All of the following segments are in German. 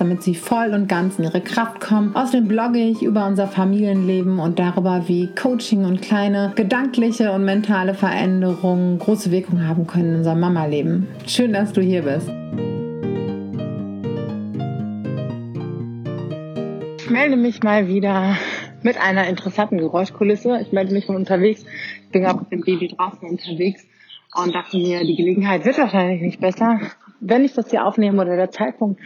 damit sie voll und ganz in ihre Kraft kommen. Außerdem blogge ich über unser Familienleben und darüber, wie Coaching und kleine gedankliche und mentale Veränderungen große Wirkung haben können in unserem Mama-Leben. Schön, dass du hier bist. Ich melde mich mal wieder mit einer interessanten Geräuschkulisse. Ich melde mich von unterwegs. Ich bin gerade mit dem Baby draußen unterwegs und dachte mir, die Gelegenheit wird wahrscheinlich nicht besser. Wenn ich das hier aufnehme oder der Zeitpunkt,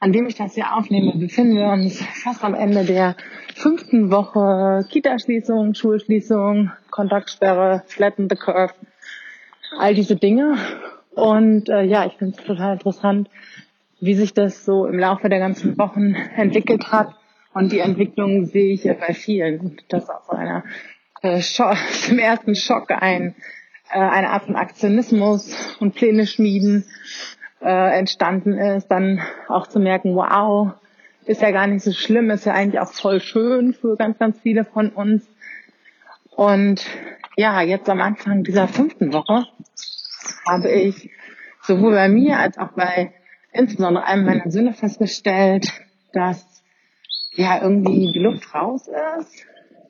an dem ich das hier aufnehme, befinden wir uns fast am Ende der fünften Woche Kitaschließung, Schulschließung, Kontaktsperre, Flatten the Curve, all diese Dinge. Und äh, ja, ich finde es total interessant, wie sich das so im Laufe der ganzen Wochen entwickelt hat. Und die Entwicklung sehe ich bei vielen, dass aus einer äh, Schock, im ersten Schock ein äh, eine Art von Aktionismus und Pläne schmieden äh, entstanden ist, dann auch zu merken, wow, ist ja gar nicht so schlimm, ist ja eigentlich auch voll schön für ganz, ganz viele von uns. Und ja, jetzt am Anfang dieser fünften Woche habe ich sowohl bei mir als auch bei insbesondere einem meiner Söhne festgestellt, dass ja irgendwie die Luft raus ist,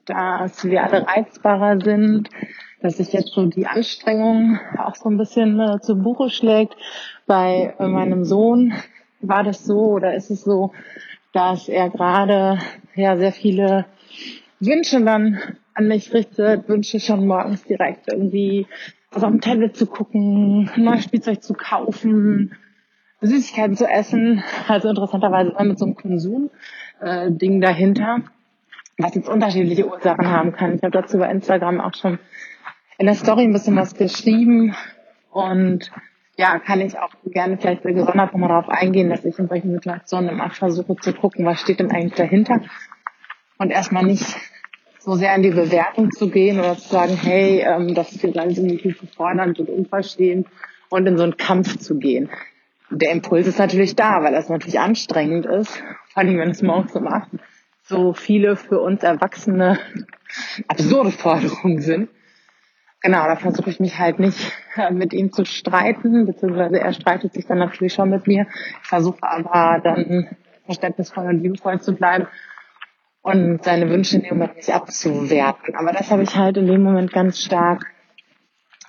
dass wir alle reizbarer sind, dass sich jetzt so die Anstrengung auch so ein bisschen äh, zu Buche schlägt. Bei äh, meinem Sohn war das so oder ist es so, dass er gerade ja sehr viele Wünsche dann an mich richtet, Wünsche schon morgens direkt irgendwie also dem Tablet zu gucken, neues Spielzeug zu kaufen, Süßigkeiten zu essen, also interessanterweise immer mit so einem Konsum-Ding äh, dahinter, was jetzt unterschiedliche Ursachen haben kann. Ich habe dazu bei Instagram auch schon in der Story ein bisschen was geschrieben und ja, kann ich auch gerne vielleicht gesondert nochmal darauf eingehen, dass ich in solchen Situationen immer versuche zu gucken, was steht denn eigentlich dahinter und erstmal nicht so sehr in die Bewertung zu gehen oder zu sagen, hey, ähm, das ist jetzt alles irgendwie fordernd und unverstehend und in so einen Kampf zu gehen. Der Impuls ist natürlich da, weil das natürlich anstrengend ist, vor allem wenn es morgens um acht so viele für uns Erwachsene absurde Forderungen sind Genau, da versuche ich mich halt nicht äh, mit ihm zu streiten, beziehungsweise er streitet sich dann natürlich schon mit mir. Ich versuche aber dann verständnisvoll und liebevoll zu bleiben und seine Wünsche in dem Moment nicht abzuwerten. Aber das habe ich halt in dem Moment ganz stark,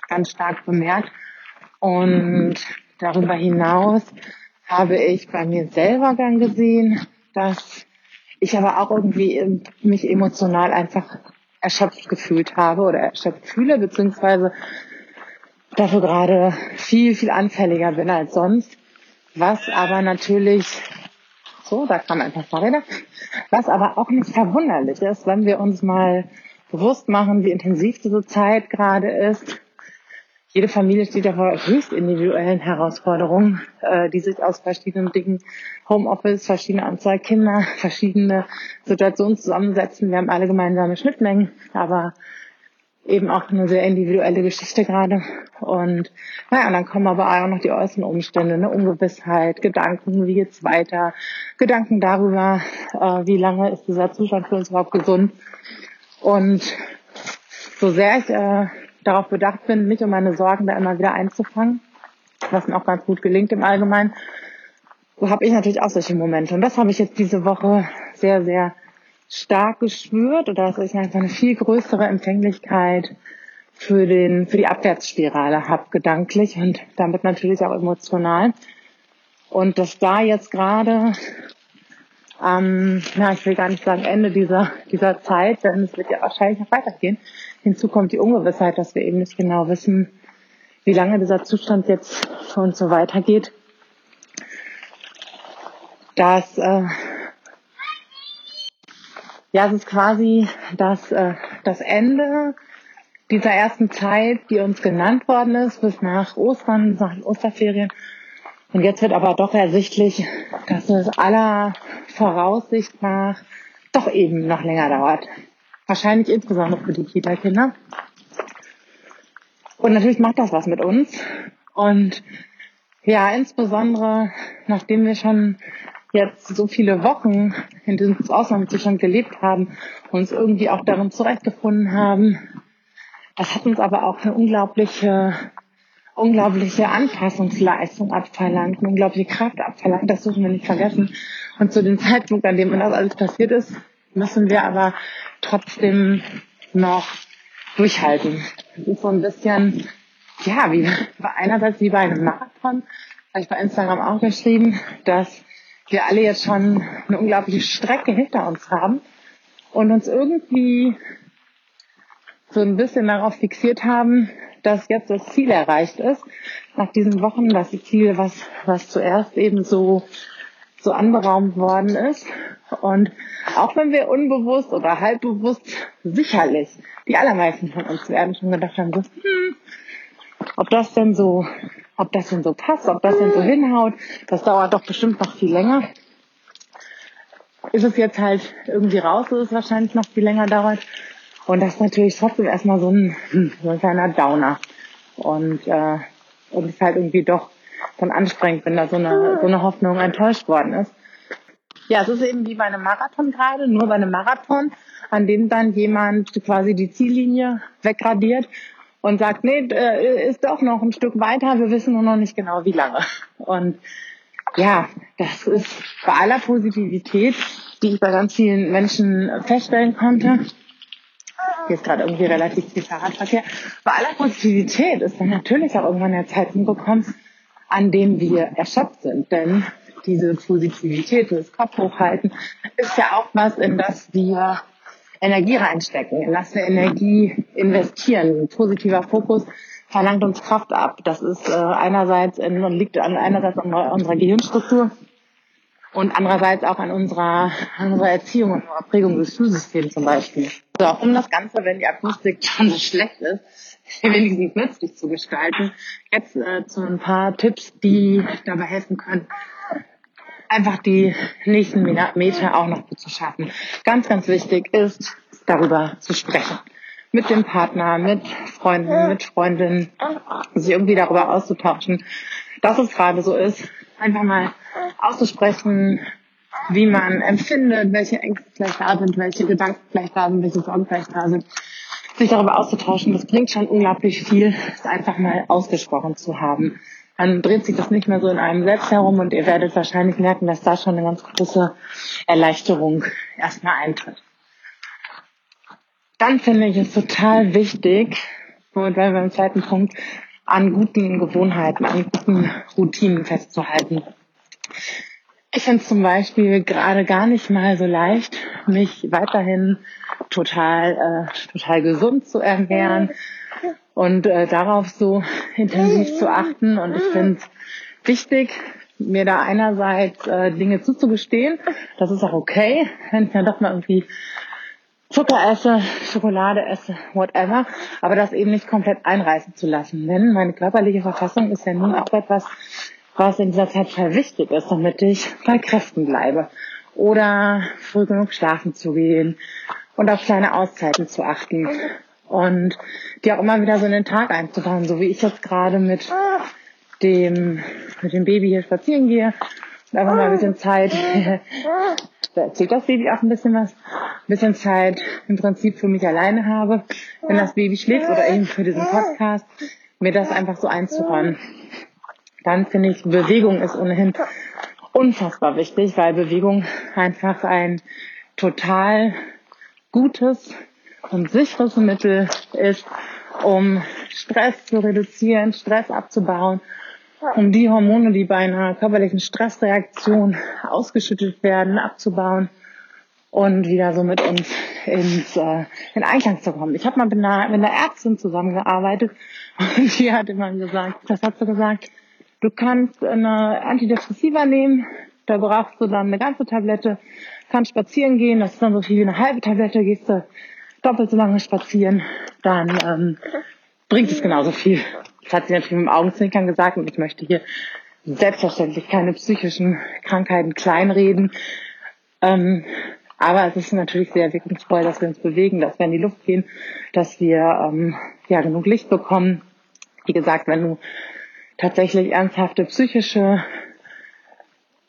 ganz stark bemerkt. Und darüber hinaus habe ich bei mir selber dann gesehen, dass ich aber auch irgendwie mich emotional einfach erschöpft gefühlt habe oder erschöpft fühle, beziehungsweise dafür gerade viel, viel anfälliger bin als sonst. Was aber natürlich, so, da kam ein paar Fahrräder, was aber auch nicht verwunderlich ist, wenn wir uns mal bewusst machen, wie intensiv diese Zeit gerade ist jede Familie steht ja vor höchst individuellen Herausforderungen, äh, die sich aus verschiedenen Dingen, Homeoffice, verschiedene Anzahl Kinder, verschiedene Situationen zusammensetzen. Wir haben alle gemeinsame Schnittmengen, aber eben auch eine sehr individuelle Geschichte gerade. Und naja, dann kommen aber auch noch die äußeren Umstände, eine Ungewissheit, Gedanken, wie geht's weiter, Gedanken darüber, äh, wie lange ist dieser Zustand für uns überhaupt gesund. Und so sehr ich äh, darauf bedacht bin, mich und meine Sorgen da immer wieder einzufangen, was mir auch ganz gut gelingt im Allgemeinen, so habe ich natürlich auch solche Momente. Und das habe ich jetzt diese Woche sehr, sehr stark gespürt oder dass ich einfach eine viel größere Empfänglichkeit für den, für die Abwärtsspirale habe, gedanklich und damit natürlich auch emotional. Und dass da jetzt gerade ähm, na, ich will gar nicht sagen Ende dieser, dieser Zeit, denn es wird ja wahrscheinlich noch weitergehen. Hinzu kommt die Ungewissheit, dass wir eben nicht genau wissen, wie lange dieser Zustand jetzt für uns so weitergeht. Dass, äh, ja, es ist quasi das, äh, das Ende dieser ersten Zeit, die uns genannt worden ist, bis nach Ostern, nach den Osterferien Und jetzt wird aber doch ersichtlich, dass es aller Voraussicht nach doch eben noch länger dauert. Wahrscheinlich insbesondere für die Kita-Kinder. Und natürlich macht das was mit uns. Und ja, insbesondere nachdem wir schon jetzt so viele Wochen in diesem Ausnahmezustand gelebt haben, uns irgendwie auch darin zurechtgefunden haben. Das hat uns aber auch eine unglaubliche, unglaubliche Anpassungsleistung abverlangt, eine unglaubliche Kraft abverlangt. Das dürfen wir nicht vergessen. Und zu dem Zeitpunkt, an dem das alles passiert ist, müssen wir aber trotzdem noch durchhalten. Das ist so ein bisschen, ja, wie einerseits wie bei einem Marathon, habe ich bei Instagram auch geschrieben, dass wir alle jetzt schon eine unglaubliche Strecke hinter uns haben und uns irgendwie so ein bisschen darauf fixiert haben, dass jetzt das Ziel erreicht ist. Nach diesen Wochen, das Ziel, was, was zuerst eben so, so anberaumt worden ist. Und auch wenn wir unbewusst oder halbbewusst sicherlich, die allermeisten von uns werden schon gedacht haben, so, hm, ob das denn so, ob das denn so passt, ob das denn so hinhaut, das dauert doch bestimmt noch viel länger. Ist es jetzt halt irgendwie raus, ist es wahrscheinlich noch viel länger dauert. Und das ist natürlich trotzdem erstmal so ein, so ein kleiner Downer. Und, äh, und ist halt irgendwie doch dann anstrengend, wenn da so eine, so eine Hoffnung enttäuscht worden ist. Ja, es ist eben wie bei einem Marathon gerade, nur bei einem Marathon, an dem dann jemand quasi die Ziellinie wegradiert und sagt, nee, äh, ist doch noch ein Stück weiter, wir wissen nur noch nicht genau wie lange. Und ja, das ist bei aller Positivität, die ich bei ganz vielen Menschen feststellen konnte, hier ist gerade irgendwie relativ viel Fahrradverkehr, bei aller Positivität ist dann natürlich auch irgendwann der Zeitpunkt gekommen, an dem wir erschöpft sind. Denn diese Positivität, das Kopf hochhalten, ist ja auch was, in das wir Energie reinstecken, in das wir Energie investieren. Ein positiver Fokus verlangt uns Kraft ab. Das ist äh, einerseits in, und liegt an einerseits an unserer Gehirnstruktur und andererseits auch an unserer, an unserer Erziehung und unserer Prägung des Schulsystems zum Beispiel. So, um das Ganze, wenn die Akustik schon so schlecht ist, wenigstens nützlich zu gestalten, jetzt äh, zu ein paar Tipps, die dabei helfen können, einfach die nächsten Meter auch noch zu schaffen. Ganz, ganz wichtig ist, darüber zu sprechen. Mit dem Partner, mit Freunden, mit Freundinnen, sich irgendwie darüber auszutauschen, dass es gerade so ist. Einfach mal auszusprechen, wie man empfindet, welche Ängste vielleicht da sind, welche Gedanken vielleicht da sind, welche Sorgen vielleicht da sind. Sich darüber auszutauschen, das bringt schon unglaublich viel, es einfach mal ausgesprochen zu haben dann dreht sich das nicht mehr so in einem selbst herum und ihr werdet wahrscheinlich merken, dass da schon eine ganz große Erleichterung erstmal eintritt. Dann finde ich es total wichtig, und weil wir im zweiten Punkt an guten Gewohnheiten, an guten Routinen festzuhalten. Ich finde es zum Beispiel gerade gar nicht mal so leicht, mich weiterhin total, äh, total gesund zu ernähren, und äh, darauf so intensiv zu achten. Und ich finde es wichtig, mir da einerseits äh, Dinge zuzugestehen. Das ist auch okay, wenn ich dann doch mal irgendwie Zucker esse, Schokolade esse, whatever, aber das eben nicht komplett einreißen zu lassen. Denn meine körperliche Verfassung ist ja nun auch etwas, was in dieser Zeit sehr wichtig ist, damit ich bei Kräften bleibe. Oder früh genug schlafen zu gehen und auf kleine Auszeiten zu achten und die auch immer wieder so in den Tag einzubauen, so wie ich jetzt gerade mit dem, mit dem Baby hier spazieren gehe und einfach mal ein bisschen Zeit, da erzählt das Baby auch ein bisschen was, ein bisschen Zeit im Prinzip für mich alleine habe, wenn das Baby schläft oder eben für diesen Podcast, mir das einfach so einzuräumen. Dann finde ich, Bewegung ist ohnehin unfassbar wichtig, weil Bewegung einfach ein total gutes und sicheres Mittel ist, um Stress zu reduzieren, Stress abzubauen, um die Hormone, die bei einer körperlichen Stressreaktion ausgeschüttet werden, abzubauen und wieder so mit uns ins, äh, in Einklang zu kommen. Ich habe mal mit einer, mit einer Ärztin zusammengearbeitet und die hat immer gesagt, das hat sie gesagt, du kannst eine Antidepressiva nehmen, da brauchst du dann eine ganze Tablette, kannst spazieren gehen, das ist dann so viel wie eine halbe Tablette, gehst du doppelt so lange spazieren, dann ähm, bringt es genauso viel. Das hat sie natürlich mit dem Augenzwinkern gesagt und ich möchte hier selbstverständlich keine psychischen Krankheiten kleinreden. Ähm, aber es ist natürlich sehr wirkungsvoll, dass wir uns bewegen, dass wir in die Luft gehen, dass wir ähm, ja genug Licht bekommen. Wie gesagt, wenn du tatsächlich ernsthafte psychische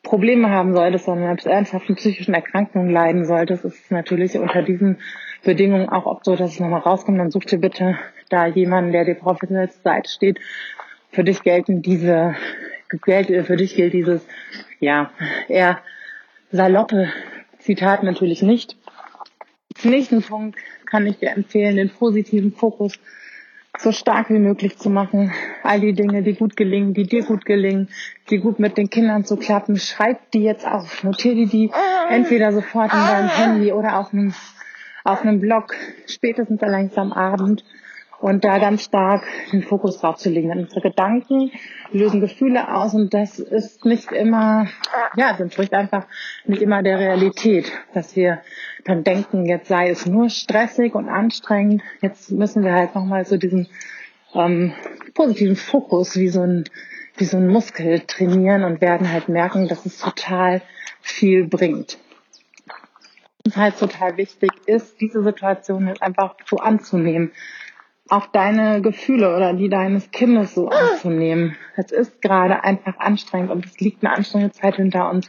Probleme haben solltest, sondern ernsthaften psychischen Erkrankungen leiden solltest, ist es natürlich unter diesen Bedingungen auch oft so, dass es nochmal rauskommt. Dann such dir bitte da jemanden, der dir professionell zur Seite steht. Für dich gelten diese, für dich gilt dieses, ja, eher saloppe Zitat natürlich nicht. Zum nächsten Punkt kann ich dir empfehlen, den positiven Fokus so stark wie möglich zu machen. All die Dinge, die gut gelingen, die dir gut gelingen, die gut mit den Kindern zu klappen, schreib die jetzt auf. Notiere die, die entweder sofort in deinem Handy oder auf einem, auf einem Blog, spätestens allerdings am Abend und da ganz stark den Fokus drauf zu legen. Denn unsere Gedanken lösen Gefühle aus und das ist nicht immer, ja, es entspricht einfach nicht immer der Realität, dass wir dann denken, jetzt sei es nur stressig und anstrengend, jetzt müssen wir halt nochmal so diesen ähm, positiven Fokus wie so ein wie so ein Muskel trainieren und werden halt merken, dass es total viel bringt. Halt total wichtig ist, diese Situation jetzt einfach so anzunehmen auch deine Gefühle oder die deines Kindes so anzunehmen. Es ist gerade einfach anstrengend und es liegt eine anstrengende Zeit hinter uns.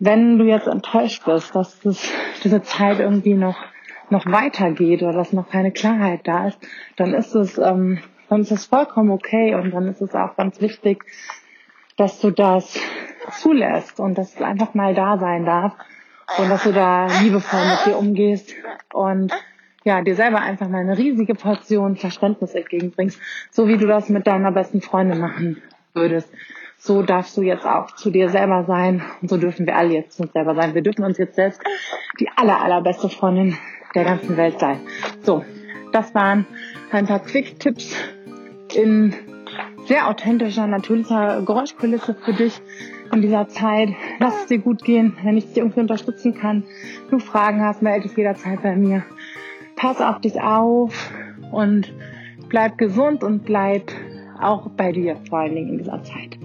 Wenn du jetzt enttäuscht bist, dass das, diese Zeit irgendwie noch noch weitergeht oder dass noch keine Klarheit da ist, dann ist es ähm, dann ist es vollkommen okay und dann ist es auch ganz wichtig, dass du das zulässt und dass es einfach mal da sein darf und dass du da liebevoll mit dir umgehst und ja, dir selber einfach mal eine riesige Portion Verständnis entgegenbringst, so wie du das mit deiner besten Freundin machen würdest. So darfst du jetzt auch zu dir selber sein und so dürfen wir alle jetzt zu uns selber sein. Wir dürfen uns jetzt selbst die aller, allerbeste Freundin der ganzen Welt sein. So, das waren ein paar Quick-Tipps in sehr authentischer, natürlicher Geräuschkulisse für dich in dieser Zeit. Lass es dir gut gehen. Wenn ich dich irgendwie unterstützen kann, du Fragen hast, melde dich jederzeit bei mir pass auf dich auf und bleib gesund und bleib auch bei dir vor allen Dingen in dieser Zeit.